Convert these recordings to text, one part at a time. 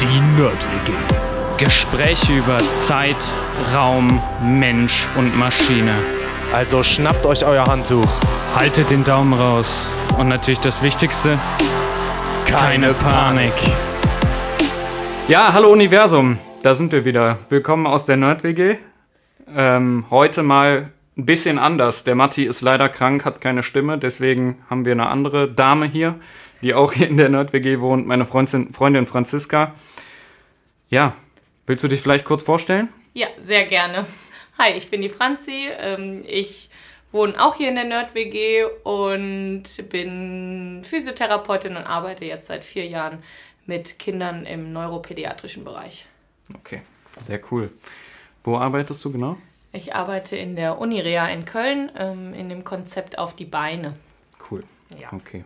Die Nerd-WG. Gespräche über Zeit, Raum, Mensch und Maschine. Also schnappt euch euer Handtuch. Haltet den Daumen raus. Und natürlich das Wichtigste, keine Panik. Ja, hallo Universum. Da sind wir wieder. Willkommen aus der Nerd-WG. Ähm, heute mal ein bisschen anders. Der Matti ist leider krank, hat keine Stimme. Deswegen haben wir eine andere Dame hier, die auch hier in der Nerd-WG wohnt. Meine Freundin, Freundin Franziska. Ja, willst du dich vielleicht kurz vorstellen? Ja, sehr gerne. Hi, ich bin die Franzi. Ähm, ich wohne auch hier in der Nerd-WG und bin Physiotherapeutin und arbeite jetzt seit vier Jahren mit Kindern im neuropädiatrischen Bereich. Okay, sehr cool. Wo arbeitest du genau? Ich arbeite in der Unirea in Köln ähm, in dem Konzept auf die Beine. Cool. Ja. Okay.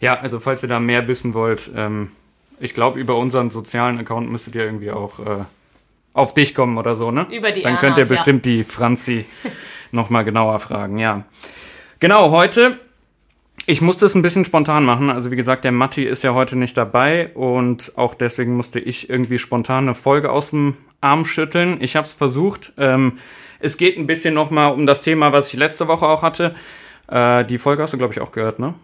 Ja, also falls ihr da mehr wissen wollt, ähm, ich glaube, über unseren sozialen Account müsstet ihr irgendwie auch äh, auf dich kommen oder so, ne? Über die Dann Erna, könnt ihr ja. bestimmt die Franzi nochmal genauer fragen, ja. Genau, heute, ich musste es ein bisschen spontan machen. Also wie gesagt, der Matti ist ja heute nicht dabei und auch deswegen musste ich irgendwie spontan eine Folge aus dem Arm schütteln. Ich habe es versucht. Ähm, es geht ein bisschen nochmal um das Thema, was ich letzte Woche auch hatte. Äh, die Folge hast du, glaube ich, auch gehört, ne?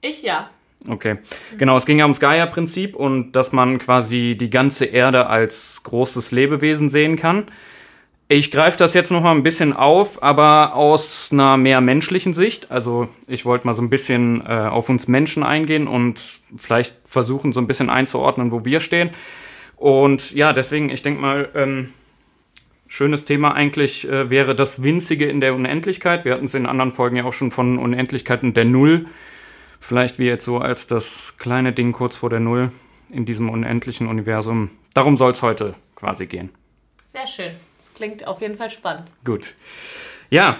Ich ja. Okay. Genau, es ging ja ums Gaia-Prinzip und dass man quasi die ganze Erde als großes Lebewesen sehen kann. Ich greife das jetzt noch mal ein bisschen auf, aber aus einer mehr menschlichen Sicht. Also ich wollte mal so ein bisschen äh, auf uns Menschen eingehen und vielleicht versuchen, so ein bisschen einzuordnen, wo wir stehen. Und ja, deswegen, ich denke mal, ähm, schönes Thema eigentlich äh, wäre das Winzige in der Unendlichkeit. Wir hatten es in anderen Folgen ja auch schon von Unendlichkeiten der Null. Vielleicht wie jetzt so als das kleine Ding kurz vor der Null in diesem unendlichen Universum. Darum soll es heute quasi gehen. Sehr schön. Klingt auf jeden Fall spannend. Gut. Ja,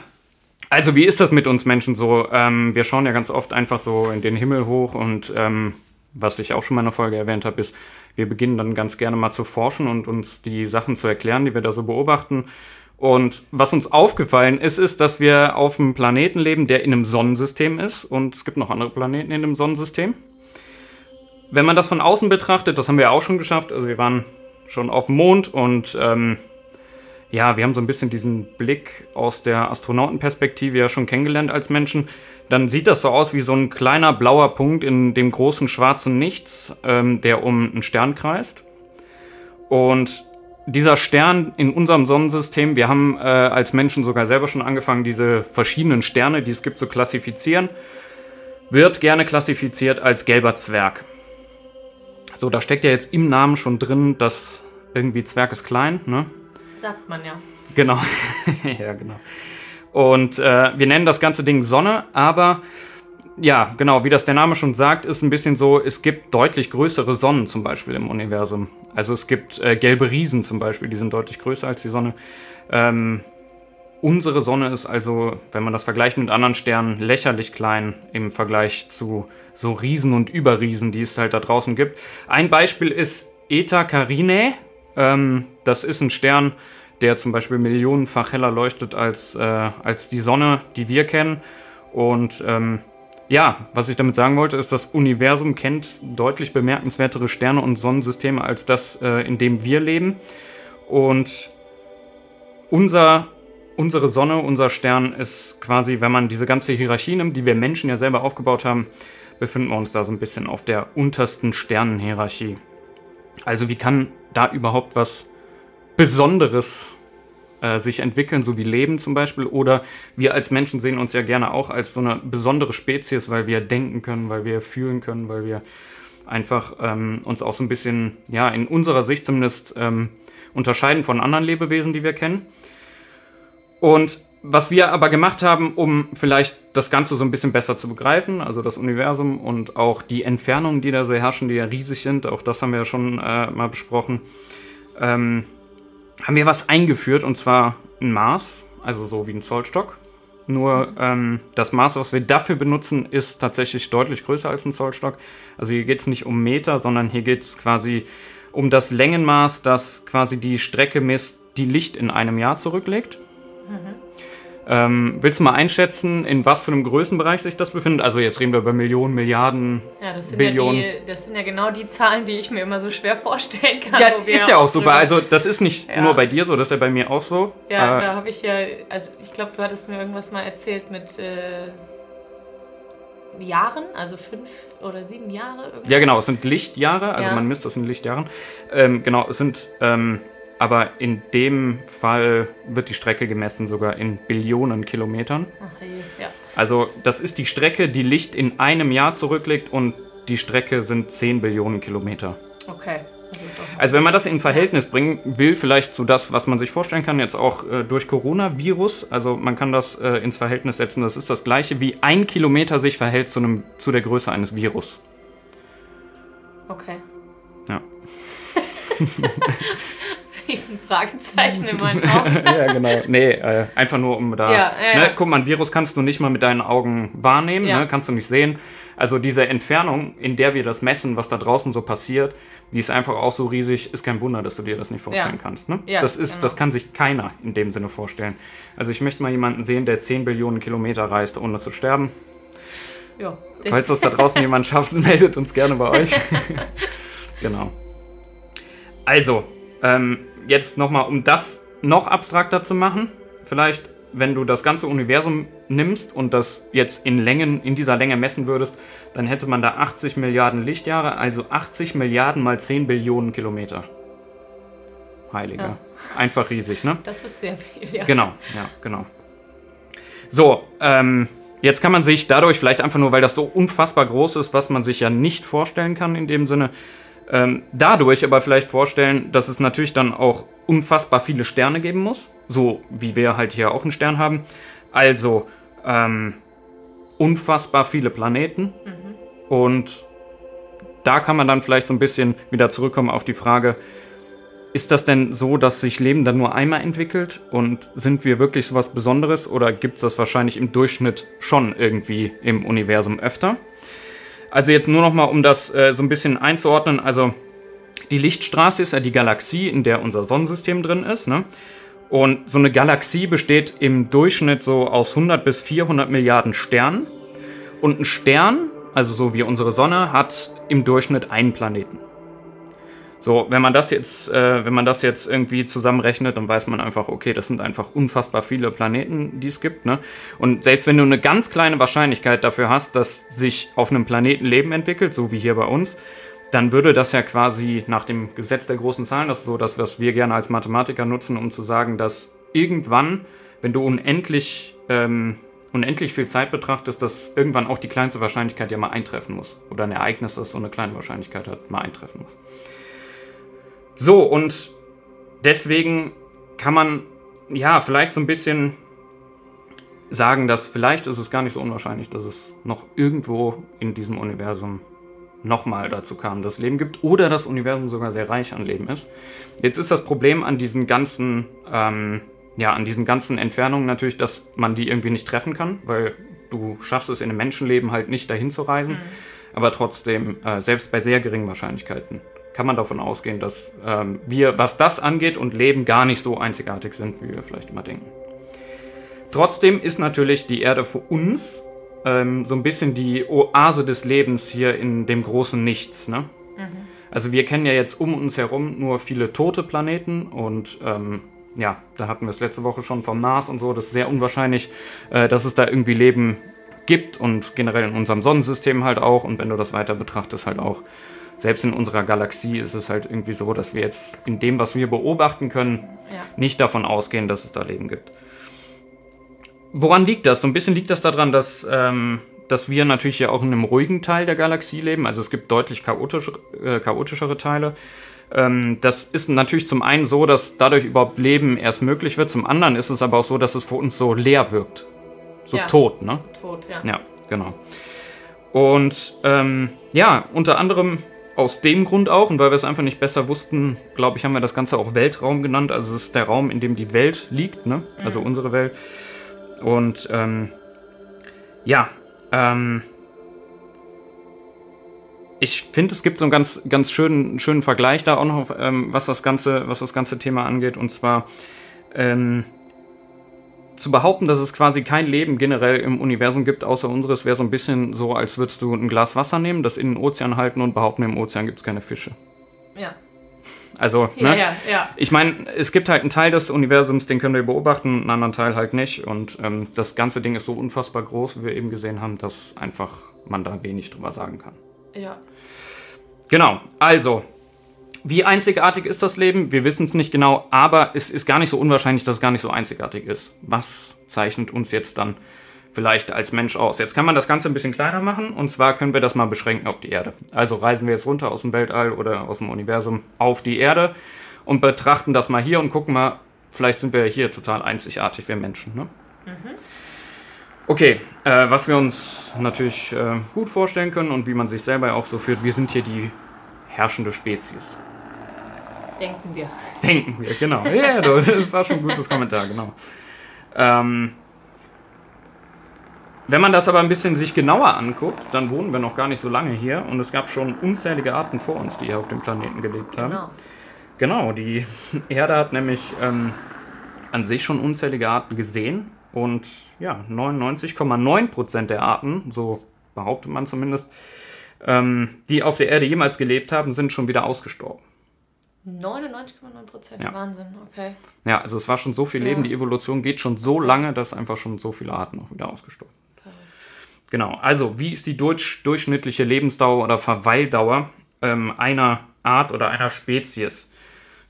also wie ist das mit uns Menschen so? Ähm, wir schauen ja ganz oft einfach so in den Himmel hoch und ähm, was ich auch schon mal in der Folge erwähnt habe, ist, wir beginnen dann ganz gerne mal zu forschen und uns die Sachen zu erklären, die wir da so beobachten. Und was uns aufgefallen ist, ist, dass wir auf einem Planeten leben, der in einem Sonnensystem ist. Und es gibt noch andere Planeten in dem Sonnensystem. Wenn man das von außen betrachtet, das haben wir auch schon geschafft. Also wir waren schon auf dem Mond und ähm, ja, wir haben so ein bisschen diesen Blick aus der Astronautenperspektive ja schon kennengelernt als Menschen. Dann sieht das so aus wie so ein kleiner blauer Punkt in dem großen schwarzen Nichts, ähm, der um einen Stern kreist. Und dieser Stern in unserem Sonnensystem, wir haben äh, als Menschen sogar selber schon angefangen, diese verschiedenen Sterne, die es gibt, zu klassifizieren, wird gerne klassifiziert als gelber Zwerg. So, da steckt ja jetzt im Namen schon drin, dass irgendwie Zwerg ist klein, ne? Sagt man ja. Genau. ja, genau. Und äh, wir nennen das ganze Ding Sonne, aber ja, genau, wie das der Name schon sagt, ist ein bisschen so, es gibt deutlich größere Sonnen zum Beispiel im Universum. Also es gibt äh, gelbe Riesen zum Beispiel, die sind deutlich größer als die Sonne. Ähm, unsere Sonne ist also, wenn man das vergleicht mit anderen Sternen, lächerlich klein im Vergleich zu so Riesen und Überriesen, die es halt da draußen gibt. Ein Beispiel ist Eta Carinae. Ähm, das ist ein Stern, der zum Beispiel millionenfach heller leuchtet als, äh, als die Sonne, die wir kennen. Und ähm, ja, was ich damit sagen wollte, ist, das Universum kennt deutlich bemerkenswertere Sterne und Sonnensysteme als das, äh, in dem wir leben. Und unser, unsere Sonne, unser Stern ist quasi, wenn man diese ganze Hierarchie nimmt, die wir Menschen ja selber aufgebaut haben, befinden wir uns da so ein bisschen auf der untersten Sternenhierarchie. Also wie kann da überhaupt was Besonderes äh, sich entwickeln, so wie Leben zum Beispiel? Oder wir als Menschen sehen uns ja gerne auch als so eine besondere Spezies, weil wir denken können, weil wir fühlen können, weil wir einfach ähm, uns auch so ein bisschen, ja, in unserer Sicht zumindest ähm, unterscheiden von anderen Lebewesen, die wir kennen. Und was wir aber gemacht haben, um vielleicht das Ganze so ein bisschen besser zu begreifen, also das Universum und auch die Entfernungen, die da so herrschen, die ja riesig sind, auch das haben wir ja schon äh, mal besprochen, ähm, haben wir was eingeführt und zwar ein Maß, also so wie ein Zollstock. Nur ähm, das Maß, was wir dafür benutzen, ist tatsächlich deutlich größer als ein Zollstock. Also hier geht es nicht um Meter, sondern hier geht es quasi um das Längenmaß, das quasi die Strecke misst, die Licht in einem Jahr zurücklegt. Ähm, willst du mal einschätzen, in was für einem Größenbereich sich das befindet? Also jetzt reden wir über Millionen, Milliarden, Ja, das sind, Billionen. Ja, die, das sind ja genau die Zahlen, die ich mir immer so schwer vorstellen kann. Ja, ist ja auch drüber- Also das ist nicht Ja. nur bei dir so, das ist ja bei mir auch so. Ja, äh, da habe ich ja, also ich glaube, du hattest mir irgendwas mal erzählt mit äh, Jahren, also fünf oder sieben Jahre. irgendwas. Ja, genau, es sind Lichtjahre, also Ja. man misst das in Lichtjahren. Ähm, genau, es sind, ähm, aber in dem Fall wird die Strecke gemessen sogar in Billionen Kilometern. Ach, ja. Also das ist die Strecke, die Licht in einem Jahr zurücklegt und die Strecke sind 10 Billionen Kilometer. Okay. Also. Also wenn man das in Verhältnis bringen will, vielleicht zu das, was man sich vorstellen kann, jetzt auch äh, durch Coronavirus, also man kann das äh, ins Verhältnis setzen, das ist das gleiche, wie ein Kilometer sich verhält zu, einem, zu der Größe eines Virus. Okay. Ja. Riesen Fragezeichen in meinen Augen. ja, genau. Nee, äh, einfach nur um da. Ja, ja, ne, guck mal, ein Virus kannst du nicht mal mit deinen Augen wahrnehmen, ne, kannst du nicht sehen. Also diese Entfernung, in der wir das messen, was da draußen so passiert, die ist einfach auch so riesig, ist kein Wunder, dass du dir das nicht vorstellen kannst. Ne? Das, ist, genau. das kann sich keiner in dem Sinne vorstellen. Also ich möchte mal jemanden sehen, der 10 Billionen Kilometer reist, ohne zu sterben. Ja. Falls das da draußen jemand schafft, meldet uns gerne bei euch. genau. Also, ähm, jetzt nochmal, um das noch abstrakter zu machen, vielleicht, wenn du das ganze Universum nimmst und das jetzt in Längen, in dieser Länge messen würdest, dann hätte man da 80 Milliarden Lichtjahre, also 80 Milliarden mal 10 Billionen Kilometer. Heiliger. Ja. Einfach riesig, ne? Das ist sehr viel, ja. Genau, ja, genau. So, ähm, jetzt kann man sich dadurch vielleicht einfach nur, weil das so unfassbar groß ist, was man sich ja nicht vorstellen kann in dem Sinne, ähm, dadurch aber vielleicht vorstellen, dass es natürlich dann auch unfassbar viele Sterne geben muss, so wie wir halt hier auch einen Stern haben. Also ähm, unfassbar viele Planeten und da kann man dann vielleicht so ein bisschen wieder zurückkommen auf die Frage, ist das denn so, dass sich Leben dann nur einmal entwickelt? Und sind wir wirklich so was Besonderes? Oder gibt es das wahrscheinlich im Durchschnitt schon irgendwie im Universum öfter? Also jetzt nur noch mal, um das äh, so ein bisschen einzuordnen. Also die Lichtstraße ist ja die Galaxie, in der unser Sonnensystem drin ist. Ne? Und so eine Galaxie besteht im Durchschnitt so aus 100 bis 400 Milliarden Sternen. Und ein Stern, also so wie unsere Sonne, hat im Durchschnitt einen Planeten. So, wenn man das jetzt, äh, wenn man das jetzt irgendwie zusammenrechnet, dann weiß man einfach, okay, das sind einfach unfassbar viele Planeten, die es gibt. Ne? Und selbst wenn du eine ganz kleine Wahrscheinlichkeit dafür hast, dass sich auf einem Planeten Leben entwickelt, so wie hier bei uns, dann würde das ja quasi nach dem Gesetz der großen Zahlen, das ist so das, was wir gerne als Mathematiker nutzen, um zu sagen, dass irgendwann, wenn du unendlich, ähm, unendlich viel Zeit betrachtest, dass irgendwann auch die kleinste Wahrscheinlichkeit ja mal eintreffen muss. Oder ein Ereignis, das so eine kleine Wahrscheinlichkeit hat, mal eintreffen muss. So, und deswegen kann man ja vielleicht so ein bisschen sagen, dass vielleicht ist es gar nicht so unwahrscheinlich, dass es noch irgendwo in diesem Universum nochmal dazu kam, dass es Leben gibt oder das Universum sogar sehr reich an Leben ist. Jetzt ist das Problem an diesen ganzen, ähm, ja, an diesen ganzen Entfernungen natürlich, dass man die irgendwie nicht treffen kann, weil du schaffst es in einem Menschenleben halt nicht dahin zu reisen. Aber trotzdem, äh, selbst bei sehr geringen Wahrscheinlichkeiten, kann man davon ausgehen, dass ähm, wir, was das angeht und Leben, gar nicht so einzigartig sind, wie wir vielleicht immer denken. Trotzdem ist natürlich die Erde für uns ähm, so ein bisschen die Oase des Lebens hier in dem großen Nichts. Ne? Also wir kennen ja jetzt um uns herum nur viele tote Planeten und ähm, ja, da hatten wir es letzte Woche schon vom Mars und so. Das ist sehr unwahrscheinlich, äh, dass es da irgendwie Leben gibt und generell in unserem Sonnensystem halt auch. Und wenn du das weiter betrachtest, halt auch. Selbst in unserer Galaxie ist es halt irgendwie so, dass wir jetzt in dem, was wir beobachten können, Ja. nicht davon ausgehen, dass es da Leben gibt. Woran liegt das? So ein bisschen liegt das daran, dass, ähm, dass wir natürlich ja auch in einem ruhigen Teil der Galaxie leben. Also es gibt deutlich chaotisch, äh, chaotischere Teile. Ähm, das ist natürlich zum einen so, dass dadurch überhaupt Leben erst möglich wird. Zum anderen ist es aber auch so, dass es für uns so leer wirkt. So Ja. tot, ne? So tot, ja. Ja, genau. Und ähm, ja, unter anderem aus dem Grund auch, und weil wir es einfach nicht besser wussten, glaube ich, haben wir das Ganze auch Weltraum genannt. Also es ist der Raum, in dem die Welt liegt, ne? Also unsere Welt. Und ähm, ja, ähm, ich finde, es gibt so einen ganz, ganz schönen, schönen Vergleich da auch noch, ähm, was, das ganze, was das ganze Thema angeht. Und zwar ähm, zu behaupten, dass es quasi kein Leben generell im Universum gibt, außer unseres, wäre so ein bisschen so, als würdest du ein Glas Wasser nehmen, das in den Ozean halten und behaupten, im Ozean gibt es keine Fische. Ja. Also, Ja, ne? ja, ja. Ich meine, es gibt halt einen Teil des Universums, den können wir beobachten, einen anderen Teil halt nicht. Und ähm, das ganze Ding ist so unfassbar groß, wie wir eben gesehen haben, dass einfach man da wenig drüber sagen kann. Ja. Genau, also, wie einzigartig ist das Leben? Wir wissen es nicht genau, aber es ist gar nicht so unwahrscheinlich, dass es gar nicht so einzigartig ist. Was zeichnet uns jetzt dann vielleicht als Mensch aus? Jetzt kann man das Ganze ein bisschen kleiner machen und zwar können wir das mal beschränken auf die Erde. Also reisen wir jetzt runter aus dem Weltall oder aus dem Universum auf die Erde und betrachten das mal hier und gucken mal, vielleicht sind wir hier total einzigartig, wir Menschen. Ne? Okay, äh, was wir uns natürlich äh, gut vorstellen können und wie man sich selber auch so fühlt, wir sind hier die herrschende Spezies. Denken wir. Denken wir, genau. Ja, das war schon ein gutes Kommentar, genau. Ähm, wenn man das aber ein bisschen sich genauer anguckt, dann wohnen wir noch gar nicht so lange hier und es gab schon unzählige Arten vor uns, die hier auf dem Planeten gelebt haben. Genau. Genau, die Erde hat nämlich ähm, an sich schon unzählige Arten gesehen und ja, 99,9% der Arten, so behauptet man zumindest, ähm, die auf der Erde jemals gelebt haben, sind schon wieder ausgestorben. 99,9 Prozent. Ja. Wahnsinn, okay. Ja, also es war schon so viel Ja. Leben, die Evolution geht schon so lange, dass einfach schon so viele Arten auch wieder ausgestorben sind. Genau, also wie ist die durch, durchschnittliche Lebensdauer oder Verweildauer ähm, einer Art oder einer Spezies?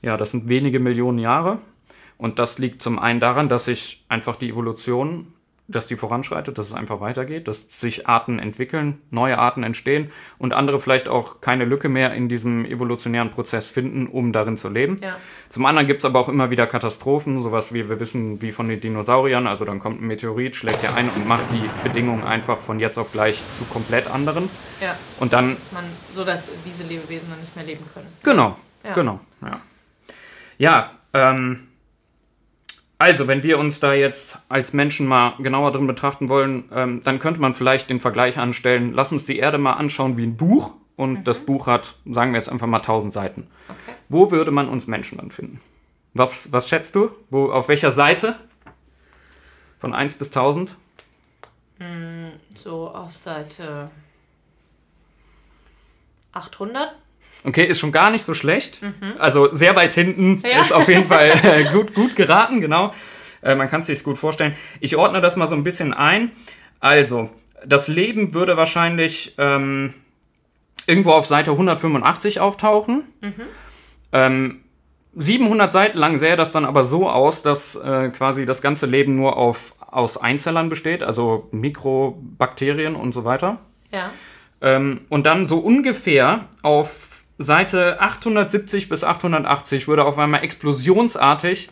Ja, das sind wenige Millionen Jahre und das liegt zum einen daran, dass sich einfach die Evolution, dass die voranschreitet, dass es einfach weitergeht, dass sich Arten entwickeln, neue Arten entstehen und andere vielleicht auch keine Lücke mehr in diesem evolutionären Prozess finden, um darin zu leben. Ja. Zum anderen gibt es aber auch immer wieder Katastrophen, sowas wie wir wissen, wie von den Dinosauriern. Also dann kommt ein Meteorit, schlägt hier ein und macht die Bedingungen einfach von jetzt auf gleich zu komplett anderen. Ja. Und dann, Dass man, so dass diese Lebewesen dann nicht mehr leben können. genau, Ja. genau, ja. Ja, ähm, also wenn wir uns da jetzt als Menschen mal genauer drin betrachten wollen, ähm, dann könnte man vielleicht den Vergleich anstellen, lass uns die Erde mal anschauen wie ein Buch. Und das Buch hat, sagen wir jetzt einfach mal 1000 Seiten. Okay. Wo würde man uns Menschen dann finden? Was, was schätzt du? Wo, auf welcher Seite? Von 1 bis 1000? So auf Seite 800. Okay, ist schon gar nicht so schlecht. Also sehr weit hinten Ja. ist auf jeden Fall äh, gut, gut geraten, genau. Äh, man kann es sich gut vorstellen. Ich ordne das mal so ein bisschen ein. Also, das Leben würde wahrscheinlich ähm, irgendwo auf Seite 185 auftauchen. Ähm, 700 Seiten lang sähe das dann aber so aus, dass äh, quasi das ganze Leben nur auf, aus Einzellern besteht, also Mikrobakterien und so weiter. Ja. Ähm, und dann so ungefähr auf Seite 870 bis 880 würde auf einmal explosionsartig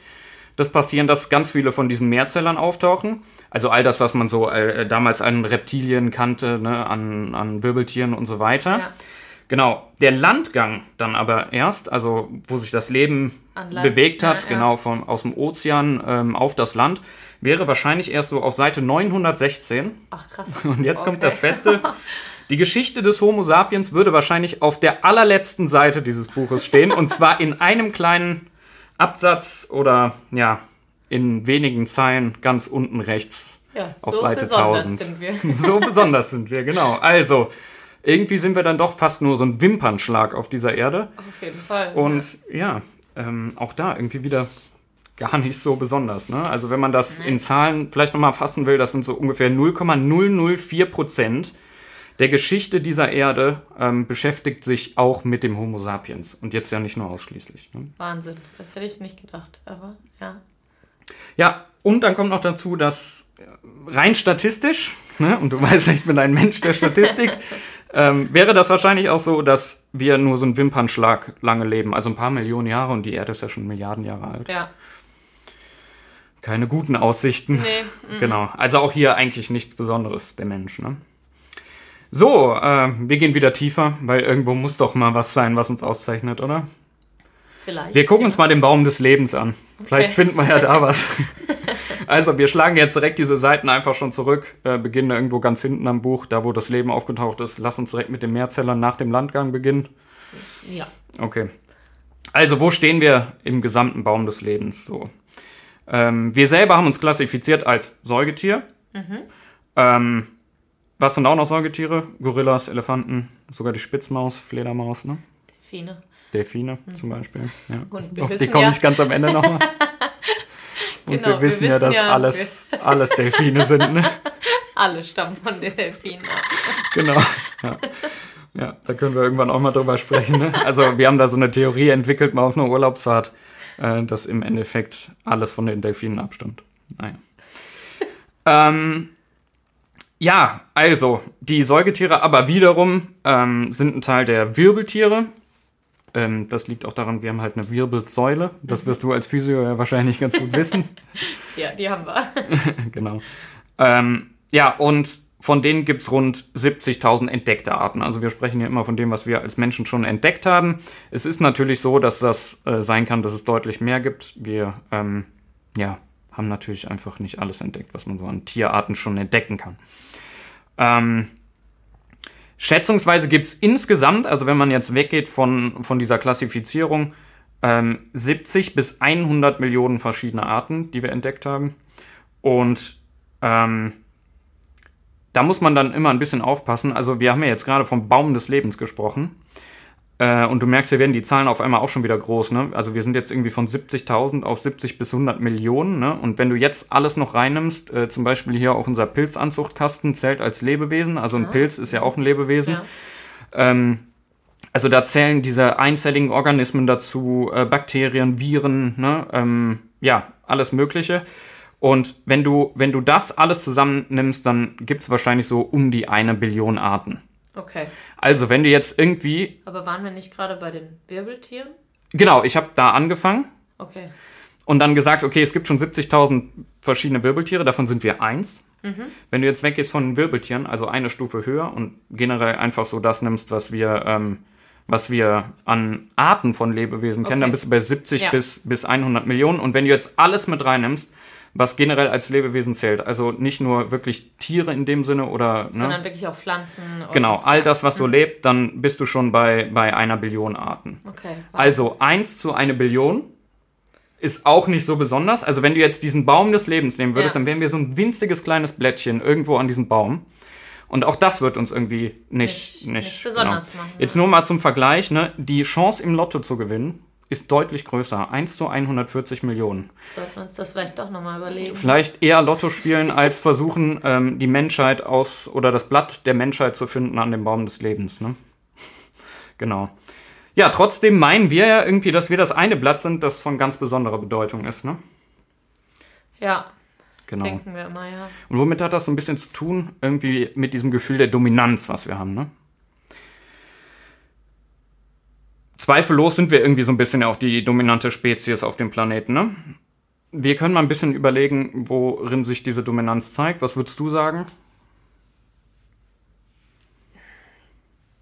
das passieren, dass ganz viele von diesen Mehrzellern auftauchen. Also all das, was man so äh, damals an Reptilien kannte, ne, an, an Wirbeltieren und so weiter. Ja. Genau, der Landgang dann aber erst, also wo sich das Leben bewegt hat, ja, ja. genau vom, aus dem Ozean ähm, auf das Land, wäre wahrscheinlich erst so auf Seite 916. Ach krass. Und jetzt kommt Okay. das Beste. Die Geschichte des Homo sapiens würde wahrscheinlich auf der allerletzten Seite dieses Buches stehen. und zwar in einem kleinen Absatz oder ja, in wenigen Zeilen ganz unten rechts Ja, auf so Seite besonders 1000. sind wir. So besonders sind wir, genau. Also, irgendwie sind wir dann doch fast nur so ein Wimpernschlag auf dieser Erde. Auf jeden Fall. Und ja, ähm, auch da irgendwie wieder gar nicht so besonders. Ne? Also wenn man das in Zahlen vielleicht nochmal fassen will, das sind so ungefähr 0,004 Prozent der Geschichte dieser Erde ähm, beschäftigt sich auch mit dem Homo sapiens. Und jetzt ja nicht nur ausschließlich. Ne? Wahnsinn. Das hätte ich nicht gedacht. Aber ja. Ja, und dann kommt noch dazu, dass äh, rein statistisch, ne, und du weißt, ich bin ein Mensch der Statistik, ähm, wäre das wahrscheinlich auch so, dass wir nur so einen Wimpernschlag lange leben. Also ein paar Millionen Jahre und die Erde ist ja schon Milliarden Jahre alt. Ja. Keine guten Aussichten. Nee. mm. Genau. Also auch hier eigentlich nichts Besonderes, der Mensch. Ne? So, äh, wir gehen wieder tiefer, weil irgendwo muss doch mal was sein, was uns auszeichnet, oder? Vielleicht. Wir gucken ja. uns mal den Baum des Lebens an. Vielleicht finden wir ja da was. Also, wir schlagen jetzt direkt diese Seiten einfach schon zurück, äh, beginnen irgendwo ganz hinten am Buch, da wo das Leben aufgetaucht ist. Lass uns direkt mit den Mehrzellern nach dem Landgang beginnen. Ja. Okay. Also, wo stehen wir im gesamten Baum des Lebens so? Ähm, wir selber haben uns klassifiziert als Säugetier. Mhm. Ähm, was sind auch noch Säugetiere? Gorillas, Elefanten, sogar die Spitzmaus, Fledermaus, ne? Delfine. Delfine zum Beispiel. Ja. Und Auf die wissen komme ja- ich ganz am Ende nochmal. Und Genau, wir wir wissen ja, wissen dass ja, alles, alles Delfine sind, ne? Alle stammen von den Delfinen. Genau. Ja. ja, da können wir irgendwann auch mal drüber sprechen. Ne? Also wir haben da so eine Theorie entwickelt, mal auf einer Urlaubsfahrt, äh, dass im Endeffekt alles von den Delfinen abstammt. Naja. ähm, ja, also die Säugetiere, aber wiederum ähm, sind ein Teil der Wirbeltiere. Ähm, das liegt auch daran, wir haben halt eine Wirbelsäule. Das wirst du als Physio ja wahrscheinlich ganz gut wissen. Ja, die haben wir. genau. Ähm, ja, und von denen gibt es rund 70.000 entdeckte Arten. Also wir sprechen hier immer von dem, was wir als Menschen schon entdeckt haben. Es ist natürlich so, dass das äh, sein kann, dass es deutlich mehr gibt. Wir ähm, ja, haben natürlich einfach nicht alles entdeckt, was man so an Tierarten schon entdecken kann. Ähm, schätzungsweise gibt es insgesamt, also wenn man jetzt weggeht von, von dieser Klassifizierung, ähm, 70 bis 100 Millionen verschiedene Arten, die wir entdeckt haben. Und ähm, da muss man dann immer ein bisschen aufpassen. Also wir haben ja jetzt gerade vom Baum des Lebens gesprochen. Äh, und du merkst, hier werden die Zahlen auf einmal auch schon wieder groß. Ne? Also wir sind jetzt irgendwie von 70.000 auf 70 bis 100 Millionen. Ne? Und wenn du jetzt alles noch reinnimmst, äh, zum Beispiel hier auch unser Pilzanzuchtkasten zählt als Lebewesen. Also ein Pilz ist ja auch ein Lebewesen. Ja. Ähm, also da zählen diese einzelligen Organismen dazu, äh, Bakterien, Viren, ne? ähm, ja, alles Mögliche. Und wenn du, wenn du das alles zusammennimmst, dann gibt es wahrscheinlich so um die eine Billion Arten. Okay. Also wenn du jetzt irgendwie, Aber waren wir nicht gerade bei den Wirbeltieren? genau, ich habe da angefangen Okay. und dann gesagt, okay, es gibt schon 70.000 verschiedene Wirbeltiere, davon sind wir eins. Wenn du jetzt weggehst von Wirbeltieren, also eine Stufe höher und generell einfach so das nimmst, was wir, ähm, was wir an Arten von Lebewesen kennen, Okay. dann bist du bei 70 Ja. bis, bis 100 Millionen. Und wenn du jetzt alles mit reinnimmst, was generell als Lebewesen zählt, also nicht nur wirklich Tiere in dem Sinne oder, ne? Sondern wirklich auch Pflanzen. Genau, all das, was so lebt, dann bist du schon bei, bei einer Billion Arten. Okay. Also 1 zu eine Billion ist auch nicht so besonders. Also wenn du jetzt diesen Baum des Lebens nehmen würdest, Ja. dann wären wir so ein winziges kleines Blättchen irgendwo an diesem Baum. Und auch das wird uns irgendwie nicht, Nicht- nicht, nicht besonders machen, Jetzt nur mal zum Vergleich, ne? die Chance im Lotto zu gewinnen ist deutlich größer. 1 zu 140 Millionen. Sollten wir uns das vielleicht doch nochmal überlegen. Vielleicht eher Lotto spielen, als versuchen, ähm, die Menschheit aus oder das Blatt der Menschheit zu finden an dem Baum des Lebens. Ne? Genau. Ja, trotzdem meinen wir ja irgendwie, dass wir das eine Blatt sind, das von ganz besonderer Bedeutung ist. Ne? Ja, Genau. denken wir immer, ja. Und womit hat das so ein bisschen zu tun? Irgendwie mit diesem Gefühl der Dominanz, was wir haben, ne? Zweifellos sind wir irgendwie so ein bisschen ja auch die dominante Spezies auf dem Planeten, ne? Wir können mal ein bisschen überlegen, worin sich diese Dominanz zeigt. Was würdest du sagen?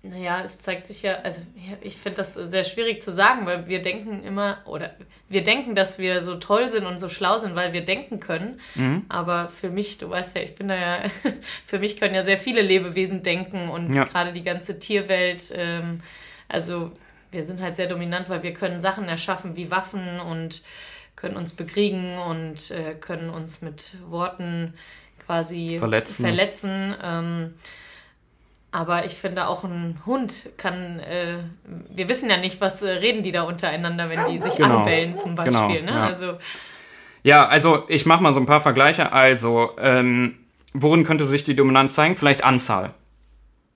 Naja, es zeigt sich ja, also ich finde das sehr schwierig zu sagen, weil wir denken immer, oder wir denken, dass wir so toll sind und so schlau sind, weil wir denken können. Mhm. Aber für mich, du weißt ja, ich bin da ja, für mich können ja sehr viele Lebewesen denken und Ja. gerade die ganze Tierwelt, ähm, also wir sind halt sehr dominant, weil wir können Sachen erschaffen wie Waffen und können uns bekriegen und äh, können uns mit Worten quasi Verletzen. verletzen ähm, aber ich finde auch ein Hund kann, äh, wir wissen ja nicht, was äh, reden die da untereinander, wenn die sich Genau. anbellen zum Beispiel. Genau, ne? ja. Also Ja, also ich mache mal so ein paar Vergleiche. Also, ähm, worin könnte sich die Dominanz zeigen? Vielleicht Anzahl.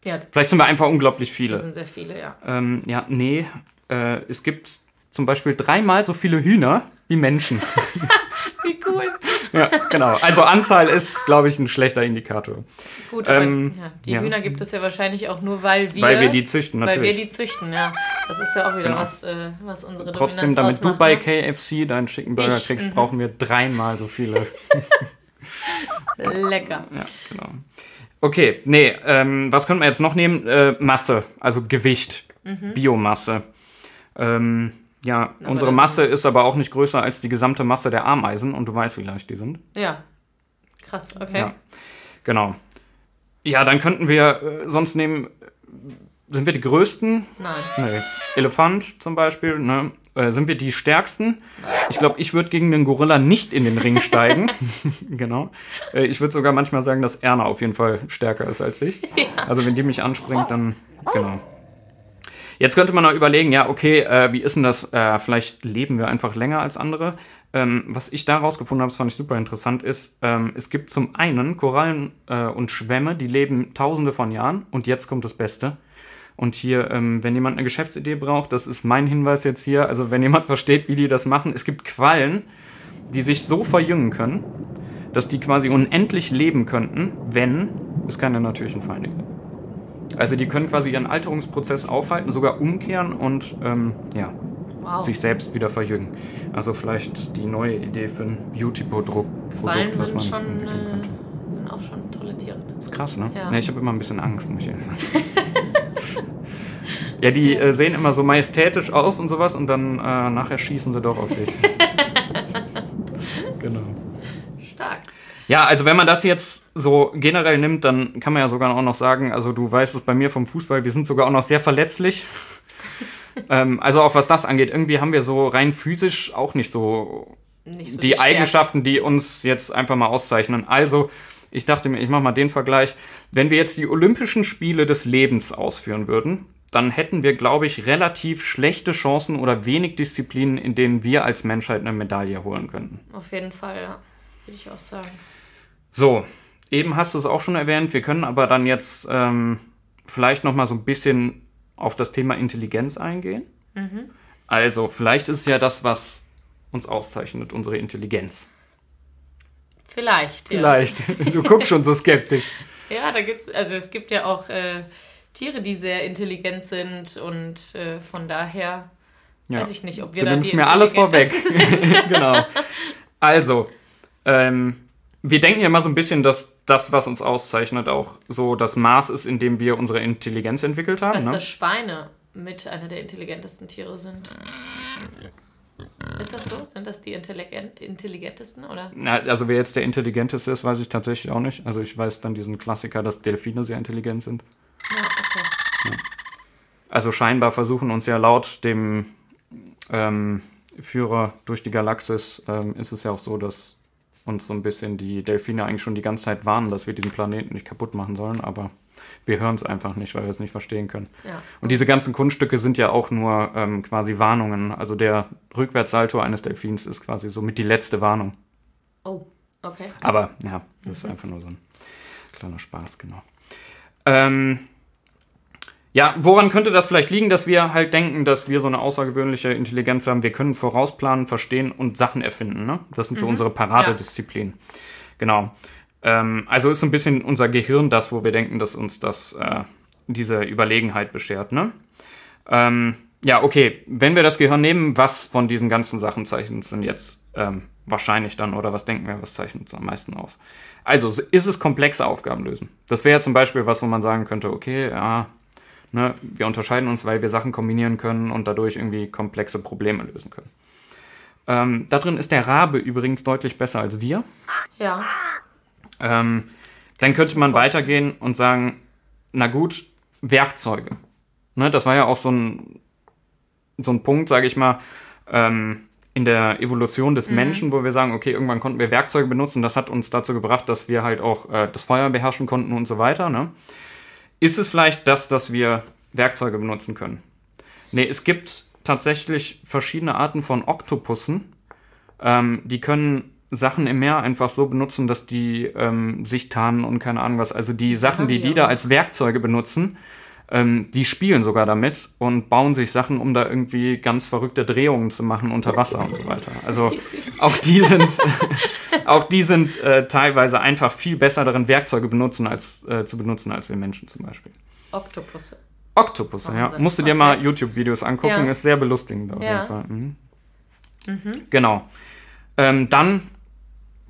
Ja, Vielleicht sind wir einfach unglaublich viele. das sind sehr viele, ja. Ähm, ja, nee. Äh, es gibt zum Beispiel dreimal so viele Hühner wie Menschen. Wie cool. ja, genau. Also Anzahl ist, glaube ich, ein schlechter Indikator. Gut, aber Ähm, ja, die ja. Hühner gibt es ja wahrscheinlich auch nur, weil wir, Weil wir die züchten, weil wir natürlich. die züchten, ja. Das ist ja auch wieder Genau. was, äh, was unsere Trotzdem, Dominanz damit du ausmacht, bei ne? KFC deinen schicken Burger Ich, kriegst, mhm. brauchen wir dreimal so viele. Lecker. ja, genau. Okay, nee, ähm, was könnten wir jetzt noch nehmen? Äh, Masse, also Gewicht, Biomasse. Ähm, ja, unsere das Masse ist aber auch nicht größer als die gesamte Masse der Ameisen und du weißt, wie leicht die sind. Ja. Krass, okay. Ja, genau. Ja, dann könnten wir äh, sonst nehmen, sind wir die größten? Nein. Nee. Elefant zum Beispiel, ne? Äh, sind wir die Stärksten. Ich glaube, ich würde gegen den Gorilla nicht in den Ring steigen. genau. Äh, ich würde sogar manchmal sagen, dass Erna auf jeden Fall stärker ist als ich. Also wenn die mich anspringt, dann genau. Jetzt könnte man auch überlegen, ja, okay, äh, wie ist denn das? Äh, vielleicht leben wir einfach länger als andere. Ähm, was ich da rausgefunden habe, das fand ich super interessant, ist, ähm, es gibt zum einen Korallen äh, und Schwämme, die leben tausende von Jahren und jetzt kommt das Beste. Und hier, ähm, wenn jemand eine Geschäftsidee braucht, das ist mein Hinweis jetzt hier, also wenn jemand versteht, wie die das machen, es gibt Quallen, die sich so verjüngen können, dass die quasi unendlich leben könnten, wenn es keine natürlichen Feinde gibt. Also die können quasi ihren Alterungsprozess aufhalten, sogar umkehren und ähm, ja, Wow. sich selbst wieder verjüngen. Also vielleicht die neue Idee für ein Beauty-Produkt, Quallen was sind man schon, entwickeln äh, könnte. sind auch schon tolle Tiere. ne? Das ist krass, ne? Ja. Ja. ich habe immer ein bisschen Angst, muss ich ehrlich sagen. ja, die äh, sehen immer so majestätisch aus und sowas und dann äh, nachher schießen sie doch auf dich. genau. Stark. Ja, also wenn man das jetzt so generell nimmt, dann kann man ja sogar auch noch sagen, also du weißt es bei mir vom Fußball, wir sind sogar auch noch sehr verletzlich. ähm, also auch was das angeht, irgendwie haben wir so rein physisch auch nicht so Nicht so die, Stärke. Eigenschaften, die uns jetzt einfach mal auszeichnen. Also, ich dachte mir, ich mache mal den Vergleich. Wenn wir jetzt die Olympischen Spiele des Lebens ausführen würden, dann hätten wir, glaube ich, relativ schlechte Chancen oder wenig Disziplinen, in denen wir als Menschheit eine Medaille holen könnten. Auf jeden Fall, ja. Würde ich auch sagen. So, eben hast du es auch schon erwähnt. Wir können aber dann jetzt ähm, vielleicht noch mal so ein bisschen auf das Thema Intelligenz eingehen. Also, vielleicht ist es ja das, was uns auszeichnet, unsere Intelligenz. Vielleicht, ja. Vielleicht. Du guckst schon so skeptisch. Ja, da gibt's, also es gibt ja auch äh, Tiere, die sehr intelligent sind und äh, von daher Ja. weiß ich nicht, ob wir Du da nimmst die mir alles vorweg. genau. Also, ähm, wir denken ja immer so ein bisschen, dass das, was uns auszeichnet, auch so das Maß ist, in dem wir unsere Intelligenz entwickelt haben. Dass Ne? das Schweine mit einer der intelligentesten Tiere sind. Ist das so? Sind das die intelligent, intelligentesten oder? Na, also wer jetzt der Intelligenteste ist, weiß ich tatsächlich auch nicht. Also ich weiß dann diesen Klassiker, dass Delfine sehr intelligent sind. Ja, okay. Also scheinbar versuchen uns ja laut dem ähm, Führer durch die Galaxis ähm, ist es ja auch so, dass uns so ein bisschen die Delfine eigentlich schon die ganze Zeit warnen, dass wir diesen Planeten nicht kaputt machen sollen, aber wir hören es einfach nicht, weil wir es nicht verstehen können. Ja. Und diese ganzen Kunststücke sind ja auch nur ähm, quasi Warnungen. Also der Rückwärtssalto eines Delfins ist quasi somit die letzte Warnung. Oh, okay. Aber ja, das ist einfach nur so ein kleiner Spaß, genau. Ähm, ja, woran könnte das vielleicht liegen, dass wir halt denken, dass wir so eine außergewöhnliche Intelligenz haben? Wir können vorausplanen, verstehen und Sachen erfinden. Ne? Das sind so unsere Paradedisziplinen. Genau. Ähm, also ist so ein bisschen unser Gehirn das, wo wir denken, dass uns das äh, diese Überlegenheit beschert. Ne? Ähm, ja, okay. Wenn wir das Gehirn nehmen, was von diesen ganzen Sachen zeichnet uns denn jetzt ähm, wahrscheinlich dann oder was denken wir, was zeichnet uns am meisten aus? Also ist es komplexe Aufgaben lösen. Das wäre zum Beispiel was, wo man sagen könnte, okay, ja, ne, wir unterscheiden uns, weil wir Sachen kombinieren können und dadurch irgendwie komplexe Probleme lösen können. Ähm, da drin ist der Rabe übrigens deutlich besser als wir. Ja. Ähm, dann könnte man weitergehen und sagen, na gut, Werkzeuge. Ne, das war ja auch so ein, so ein Punkt, sage ich mal, ähm, in der Evolution des Menschen, wo wir sagen, okay, irgendwann konnten wir Werkzeuge benutzen. Das hat uns dazu gebracht, dass wir halt auch äh, das Feuer beherrschen konnten und so weiter. Ne? Ist es vielleicht das, dass wir Werkzeuge benutzen können? Nee, es gibt tatsächlich verschiedene Arten von Oktopussen. Ähm, die können Sachen im Meer einfach so benutzen, dass die ähm, sich tarnen und keine Ahnung was. Also die Sachen, die die da als Werkzeuge benutzen, ähm, die spielen sogar damit und bauen sich Sachen, um da irgendwie ganz verrückte Drehungen zu machen unter Wasser und so weiter. Also auch die sind, auch die sind äh, teilweise einfach viel besser darin, Werkzeuge benutzen als, äh, zu benutzen als wir Menschen zum Beispiel. Oktopusse. Octopus, ja. Musst du dir okay. mal YouTube-Videos angucken, Ja. ist sehr belustigend auf Ja. jeden Fall. Mhm. Genau. Ähm, dann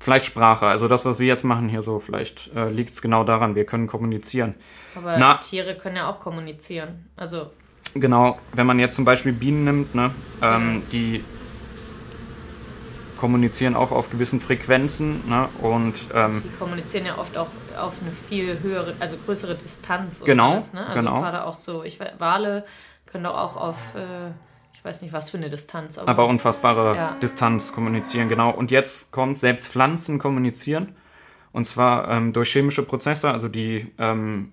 vielleicht Sprache. Also das, was wir jetzt machen hier so, vielleicht äh, liegt es genau daran, wir können kommunizieren. Aber Na. Tiere können ja auch kommunizieren. Also, Genau, wenn man jetzt zum Beispiel Bienen nimmt, ne, ähm, die kommunizieren auch auf gewissen Frequenzen ne, und ähm, die kommunizieren ja oft auch auf eine viel höhere, also größere Distanz. und Genau, alles, ne? Also genau. gerade auch so, ich weiß, Wale können doch auch auf, äh, ich weiß nicht, was für eine Distanz, aber, aber unfassbare Ja. Distanz kommunizieren, genau. Und jetzt kommt selbst Pflanzen kommunizieren. Und zwar ähm, durch chemische Prozesse, also die, ähm,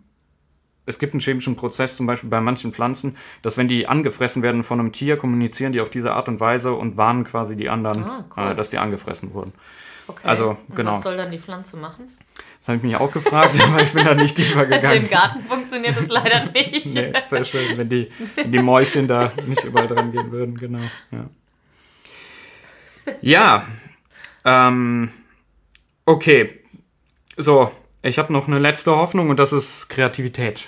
es gibt einen chemischen Prozess zum Beispiel bei manchen Pflanzen, dass wenn die angefressen werden von einem Tier, kommunizieren die auf diese Art und Weise und warnen quasi die anderen, Ah, cool. äh, dass die angefressen wurden. okay. also, Und genau. Was soll dann die Pflanze machen? Das habe ich mich auch gefragt, aber ich bin da nicht tiefer Also gegangen. im Garten funktioniert das leider nicht. Nee, sehr schön, wenn die, wenn die Mäuschen da nicht überall dran gehen würden, genau. Ja, ja ähm, okay. So, ich habe noch eine letzte Hoffnung und das ist Kreativität.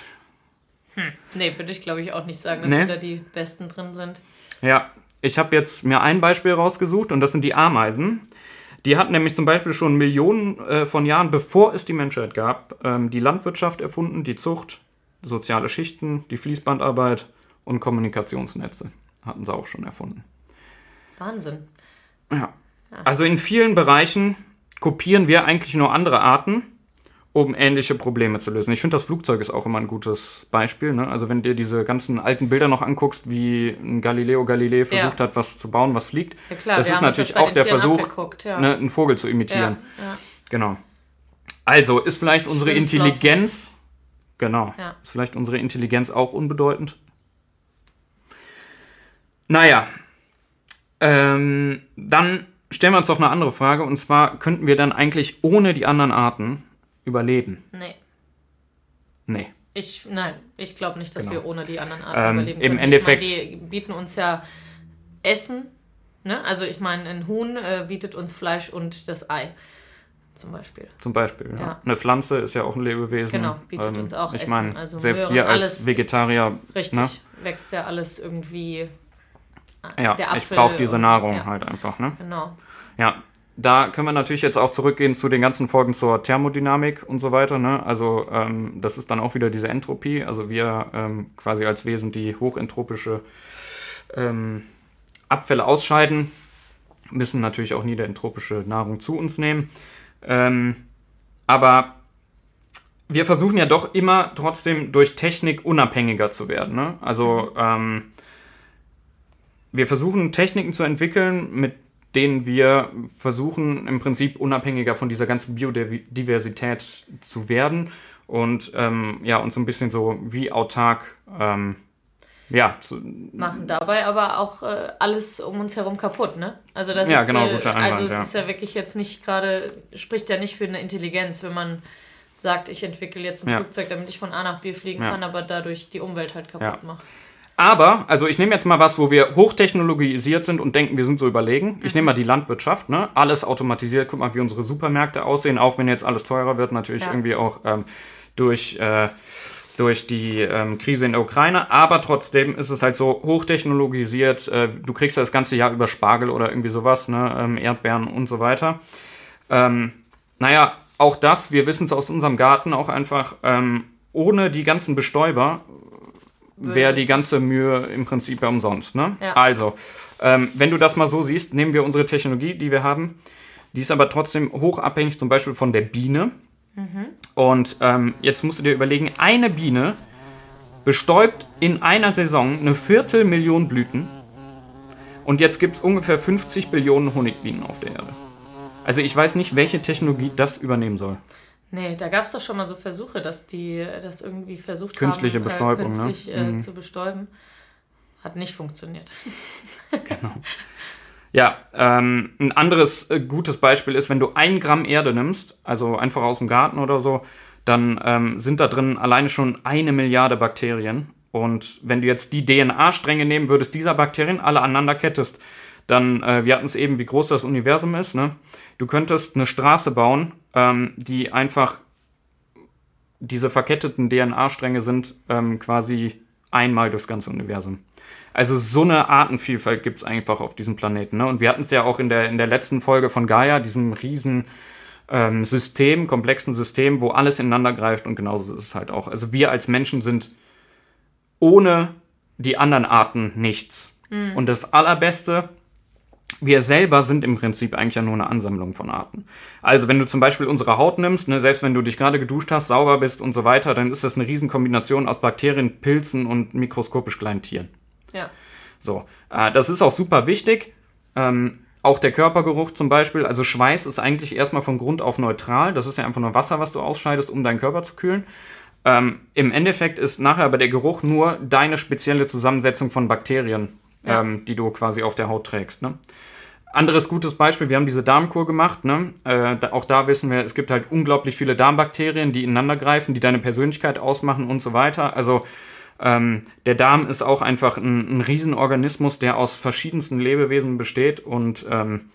Nee, würde ich glaube ich auch nicht sagen, dass Nee. wir da die Besten drin sind. Ja, ich habe jetzt mir ein Beispiel rausgesucht und das sind die Ameisen. Die hatten nämlich zum Beispiel schon Millionen äh, von Jahren, bevor es die Menschheit gab, ähm, die Landwirtschaft erfunden, die Zucht, soziale Schichten, die Fließbandarbeit und Kommunikationsnetze hatten sie auch schon erfunden. Wahnsinn. Ja. Also in vielen Bereichen kopieren wir eigentlich nur andere Arten, um ähnliche Probleme zu lösen. Ich finde, das Flugzeug ist auch immer ein gutes Beispiel. Ne? Also wenn dir diese ganzen alten Bilder noch anguckst, wie ein Galileo Galilei versucht hat, was zu bauen, was fliegt, Ja klar, das ist natürlich das auch der Tieren Versuch, ja. ne, einen Vogel zu Ja, imitieren. ja. Genau. Also ist vielleicht unsere. Intelligenz, genau, Ja. ist vielleicht unsere Intelligenz auch unbedeutend? Naja, ähm, dann stellen wir uns doch eine andere Frage und zwar könnten wir dann eigentlich ohne die anderen Arten überleben? Nee. Nee. Ich, nein, ich glaube nicht, dass Genau. wir ohne die anderen Arten Ähm, überleben im können. Endeffekt- Ich mein, die bieten uns ja Essen. Ne? Also ich meine, ein Huhn äh, bietet uns Fleisch und das Ei. Zum Beispiel. Zum Beispiel. Ja. Ja. Eine Pflanze ist ja auch ein Lebewesen. Genau, bietet uns auch Ich Essen, meine, also selbst wir als Vegetarier, Richtig. Ne? Wächst ja alles irgendwie. ja, der ich brauche diese Nahrung ja, halt einfach. Ne? Genau. Ja, da können wir natürlich jetzt auch zurückgehen zu den ganzen Folgen zur Thermodynamik und so weiter. Ne? Also ähm, das ist dann auch wieder diese Entropie. Also wir ähm, quasi als Wesen, die hochentropische ähm, Abfälle ausscheiden, müssen natürlich auch niederentropische Nahrung zu uns nehmen. Ähm, aber wir versuchen ja doch immer trotzdem durch Technik unabhängiger zu werden. Ne? Also ähm, wir versuchen Techniken zu entwickeln, mit denen wir versuchen im Prinzip unabhängiger von dieser ganzen Biodiversität zu werden und ähm, ja uns so ein bisschen so wie autark ähm, ja zu, Machen dabei aber auch äh, alles um uns herum kaputt, ne? Also das Ja, ist, genau, äh, Einwand, Also es ja. ist ja wirklich jetzt nicht gerade, spricht ja nicht für eine Intelligenz, wenn man sagt, ich entwickle jetzt ein Ja. Flugzeug, damit ich von A nach B fliegen kann, aber dadurch die Umwelt halt kaputt macht. Aber, also ich nehme jetzt mal was, wo wir hochtechnologisiert sind und denken, wir sind so überlegen. Ich nehme mal die Landwirtschaft, ne? Alles automatisiert. Guck mal, wie unsere Supermärkte aussehen, auch wenn jetzt alles teurer wird, natürlich Ja. irgendwie auch ähm, durch, äh, durch die ähm, Krise in der Ukraine. Aber trotzdem ist es halt so hochtechnologisiert. Äh, du kriegst ja das ganze Jahr über Spargel oder irgendwie sowas, ne? Ähm, Erdbeeren und so weiter. Ähm, naja, auch das, wir wissen es aus unserem Garten auch einfach, ähm, ohne die ganzen Bestäuber wäre die ganze Mühe im Prinzip ja umsonst. Ne? Ja. Also, ähm, wenn du das mal so siehst, nehmen wir unsere Technologie, die wir haben, die ist aber trotzdem hochabhängig zum Beispiel von der Biene. Und ähm, jetzt musst du dir überlegen, eine Biene bestäubt in einer Saison eine Viertelmillion Blüten. Und jetzt gibt es ungefähr 50 Billionen Honigbienen auf der Erde. Also ich weiß nicht, welche Technologie das übernehmen soll. Nee, da gab es doch schon mal so Versuche, dass die das irgendwie versucht Künstliche haben, Bestäubung, äh, ne? künstlich äh, zu bestäuben. Hat nicht funktioniert. Ja, ähm, ein anderes äh, gutes Beispiel ist, wenn du ein Gramm Erde nimmst, also einfach aus dem Garten oder so, dann ähm, sind da drin alleine schon eine Milliarde Bakterien. Und wenn du jetzt die DNA-Stränge nehmen würdest, dieser Bakterien alle aneinander kettest, dann, äh, wir hatten es eben, wie groß das Universum ist, ne? Du könntest eine Straße bauen, ähm, die einfach diese verketteten DNA-Stränge sind ähm, quasi einmal durchs ganze Universum. Also so eine Artenvielfalt gibt es einfach auf diesem Planeten. Ne? Und wir hatten es ja auch in der, in der letzten Folge von Gaia, diesem riesen ähm, System, komplexen System, wo alles ineinander greift und genauso ist es halt auch. Also wir als Menschen sind ohne die anderen Arten nichts. Und das Allerbeste, wir selber sind im Prinzip eigentlich ja nur eine Ansammlung von Arten. Also wenn du zum Beispiel unsere Haut nimmst, ne, selbst wenn du dich gerade geduscht hast, sauber bist und so weiter, dann ist das eine Riesenkombination aus Bakterien, Pilzen und mikroskopisch kleinen Tieren. Ja. So, äh, das ist auch super wichtig. Ähm, auch der Körpergeruch zum Beispiel, also Schweiß ist eigentlich erstmal von Grund auf neutral. Das ist ja einfach nur Wasser, was du ausscheidest, um deinen Körper zu kühlen. Ähm, Im Endeffekt ist nachher aber der Geruch nur deine spezielle Zusammensetzung von Bakterien, Ja. ähm, die du quasi auf der Haut trägst. Ne? Anderes gutes Beispiel, wir haben diese Darmkur gemacht. Ne? Äh, da, auch da wissen wir, es gibt halt unglaublich viele Darmbakterien, die ineinander greifen, die deine Persönlichkeit ausmachen und so weiter. Also ähm, der Darm ist auch einfach ein, ein Riesenorganismus, der aus verschiedensten Lebewesen besteht. Und ähm,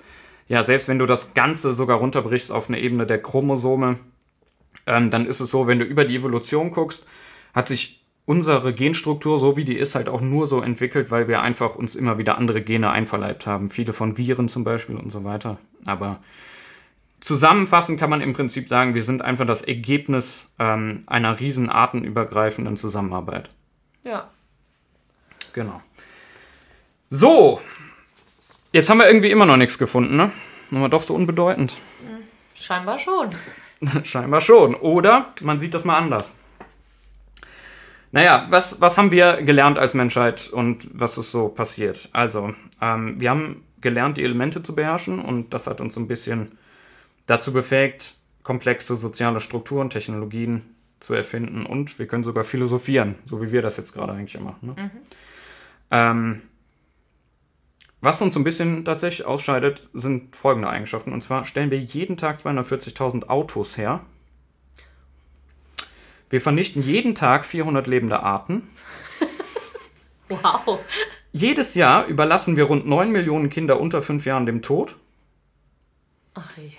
ja, selbst wenn du das Ganze sogar runterbrichst auf eine Ebene der Chromosome, ähm, dann ist es so, wenn du über die Evolution guckst, hat sich unsere Genstruktur, so wie die ist, halt auch nur so entwickelt, weil wir einfach uns immer wieder andere Gene einverleibt haben. Viele von Viren zum Beispiel und so weiter. Aber zusammenfassend kann man im Prinzip sagen, wir sind einfach das Ergebnis ähm, einer riesen artenübergreifenden Zusammenarbeit. Ja. Genau. So, jetzt haben wir irgendwie immer noch nichts gefunden, ne? Wir doch so unbedeutend. Scheinbar schon. Scheinbar schon. Oder man sieht das mal anders. Naja, was, was haben wir gelernt als Menschheit und was ist so passiert? Also, ähm, wir haben gelernt, die Elemente zu beherrschen und das hat uns ein bisschen dazu befähigt, komplexe soziale Strukturen, Technologien zu erfinden und wir können sogar philosophieren, so wie wir das jetzt gerade eigentlich machen. Ne? Ähm, was uns ein bisschen tatsächlich ausscheidet, sind folgende Eigenschaften. Und zwar stellen wir jeden Tag 240.000 Autos her. Wir vernichten jeden Tag 400 lebende Arten. Wow. Jedes Jahr überlassen wir rund 9 Millionen Kinder unter 5 Jahren dem Tod Ach je.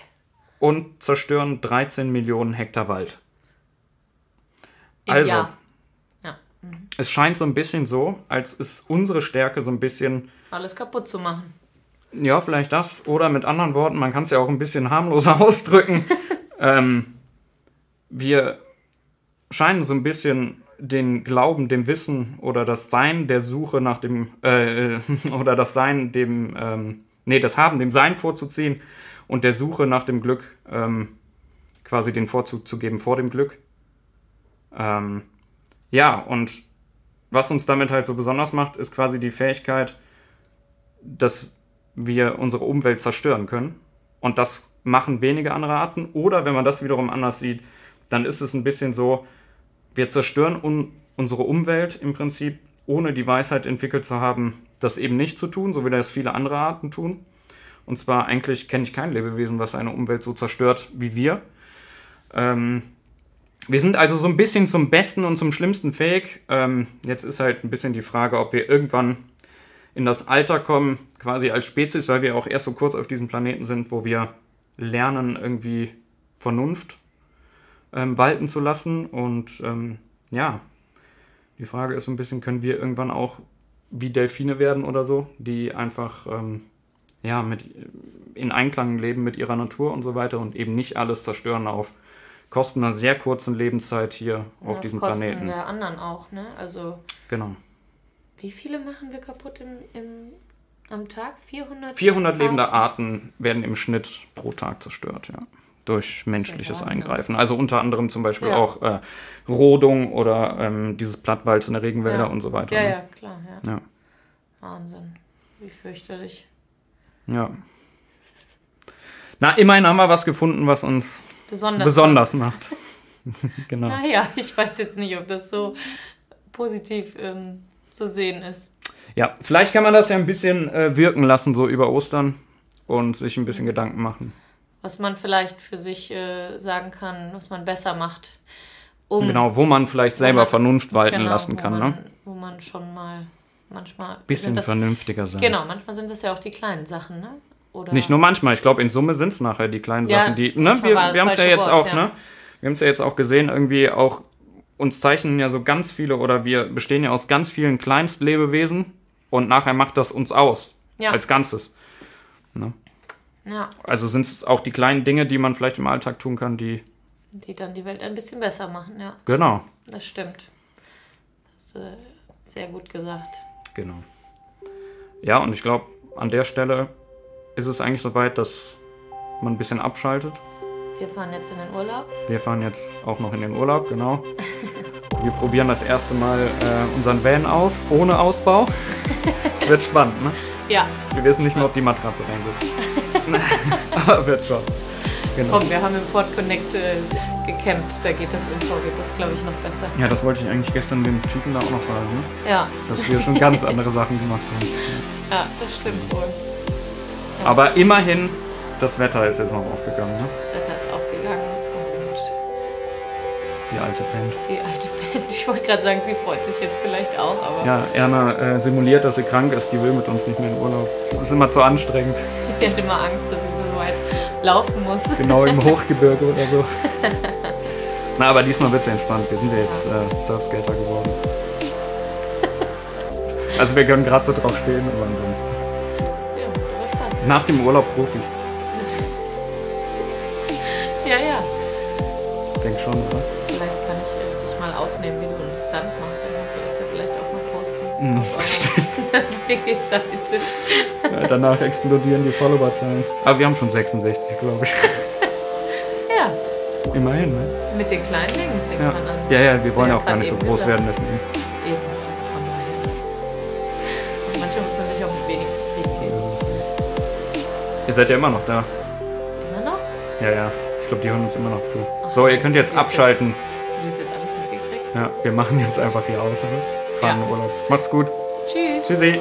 und zerstören 13 Millionen Hektar Wald. Also, Jahr. Ja. es scheint so ein bisschen so, als ist unsere Stärke so ein bisschen Alles kaputt zu machen. Ja, vielleicht das. Oder mit anderen Worten, man kann es ja auch ein bisschen harmloser ausdrücken. ähm, wir scheinen so ein bisschen den Glauben, dem Wissen oder das Sein der Suche nach dem, äh, oder das Sein dem, ähm, nee, das Haben dem Sein vorzuziehen und der Suche nach dem Glück ähm, quasi den Vorzug zu geben vor dem Glück. Ähm, ja, und was uns damit halt so besonders macht, ist quasi die Fähigkeit, dass wir unsere Umwelt zerstören können. Und das machen wenige andere Arten. Oder wenn man das wiederum anders sieht, dann ist es ein bisschen so, wir zerstören un unsere Umwelt im Prinzip, ohne die Weisheit entwickelt zu haben, das eben nicht zu tun, so wie das viele andere Arten tun. Und zwar eigentlich kenne ich kein Lebewesen, was seine Umwelt so zerstört wie wir. Ähm, wir sind also so ein bisschen zum Besten und zum Schlimmsten fähig. Ähm, jetzt ist halt ein bisschen die Frage, ob wir irgendwann in das Alter kommen, quasi als Spezies, weil wir auch erst so kurz auf diesem Planeten sind, wo wir lernen, irgendwie Vernunft ähm, walten zu lassen. Und ähm, ja, die Frage ist so ein bisschen, können wir irgendwann auch wie Delfine werden oder so, die einfach ähm, ja, mit, in Einklang leben mit ihrer Natur und so weiter und eben nicht alles zerstören auf Kosten einer sehr kurzen Lebenszeit hier auf Ja, diesem Kosten Planeten. der anderen auch, ne? Also, Genau. wie viele machen wir kaputt im, im, am Tag? 400? 400 lebende? Arten werden im Schnitt pro Tag zerstört, ja. Durch menschliches. Eingreifen. Also unter anderem zum Beispiel Ja. auch äh, Rodung oder ähm, dieses Plattwalz in der Regenwälder Ja. und so weiter. Ja, ne? ja, klar, ja. Ja. Wahnsinn. Wie fürchterlich. ja. Na, immerhin haben wir was gefunden, was uns Besonders. besonders macht. genau. Naja, ich weiß jetzt nicht, ob das so positiv ähm, zu sehen ist. Ja, vielleicht kann man das ja ein bisschen äh, wirken lassen, so über Ostern und sich ein bisschen Gedanken machen. Was man vielleicht für sich äh, sagen kann, was man besser macht. Um, Genau, wo man vielleicht selber man- Vernunft walten genau, lassen wo kann, man, ne? Wo man schon mal manchmal. Bisschen das, vernünftiger sein. Genau, manchmal sind das ja auch die kleinen Sachen, ne? Oder Nicht nur manchmal, ich glaube, in Summe sind es nachher die kleinen Ja, Sachen, die. Ne, wir wir haben es ja jetzt Wort, auch, ja. ne? Wir haben es ja jetzt auch gesehen, irgendwie auch, uns zeichnen ja so ganz viele oder wir bestehen ja aus ganz vielen Kleinstlebewesen und nachher macht das uns aus. Ja. Als Ganzes. Ja, Also sind es auch die kleinen Dinge, die man vielleicht im Alltag tun kann, die. die dann die Welt ein bisschen besser machen, ja. Genau. Das stimmt. Das ist äh, sehr gut gesagt. Genau. Ja, und ich glaube, an der Stelle ist es eigentlich soweit, dass man ein bisschen abschaltet. Wir fahren jetzt in den Urlaub. Wir fahren jetzt auch noch in den Urlaub, genau. Wir probieren das erste Mal äh, unseren Van aus, ohne Ausbau. Es wird spannend, ne? Ja, Wir wissen nicht mehr, ob die Matratze reingeht. Aber wird schon. Genau. komm, wir haben im Ford Connect äh, gecampt. Da geht das geht das, glaube ich, noch besser. Ja, das wollte ich eigentlich gestern dem Typen da auch noch sagen, ne? Ja, dass wir schon ganz andere Sachen gemacht haben. ja, das stimmt wohl. Aber immerhin, das Wetter ist jetzt noch aufgegangen, ne? Das Wetter ist aufgegangen und Die alte pennt. die alte Band, ich wollte gerade sagen, sie freut sich jetzt vielleicht auch, aber Ja, Erna äh, simuliert, dass sie krank ist, die will mit uns nicht mehr in Urlaub. Es ist immer zu anstrengend. die hat immer Angst, dass sie so weit laufen muss. Genau im Hochgebirge oder so. Na, aber diesmal wird es entspannt. Wir sind ja jetzt äh, Surfskater geworden. Also wir können gerade so drauf stehen, aber ansonsten. Ja, aber Spaß. Nach dem Urlaub Profis. Ja, ja. Denk schon, oder? Mal aufnehmen, wie du einen Stunt machst. Dann kannst du das ja vielleicht auch mal posten. Mhm. Auf. Ja, danach explodieren die Followerzahlen. Aber wir haben schon 66, glaube ich. Ja, Immerhin, ne? mit den kleinen Dingen fängt Ja. man an. ja, ja, wir wollen ja auch gar nicht so groß werden, deswegen. Eben, also von daher. Manchmal muss man sich auch mit wenig zufrieden es. Ihr seid ja immer noch da. Immer noch? Ja, ja. Ich glaube, die hören uns immer noch zu. Ach, So, ihr könnt jetzt jetzt- abschalten. Du Ja, wir machen jetzt einfach hier aus. Oder? Fahren Ja. Urlaub. Macht's gut. Tschüss. Tschüssi.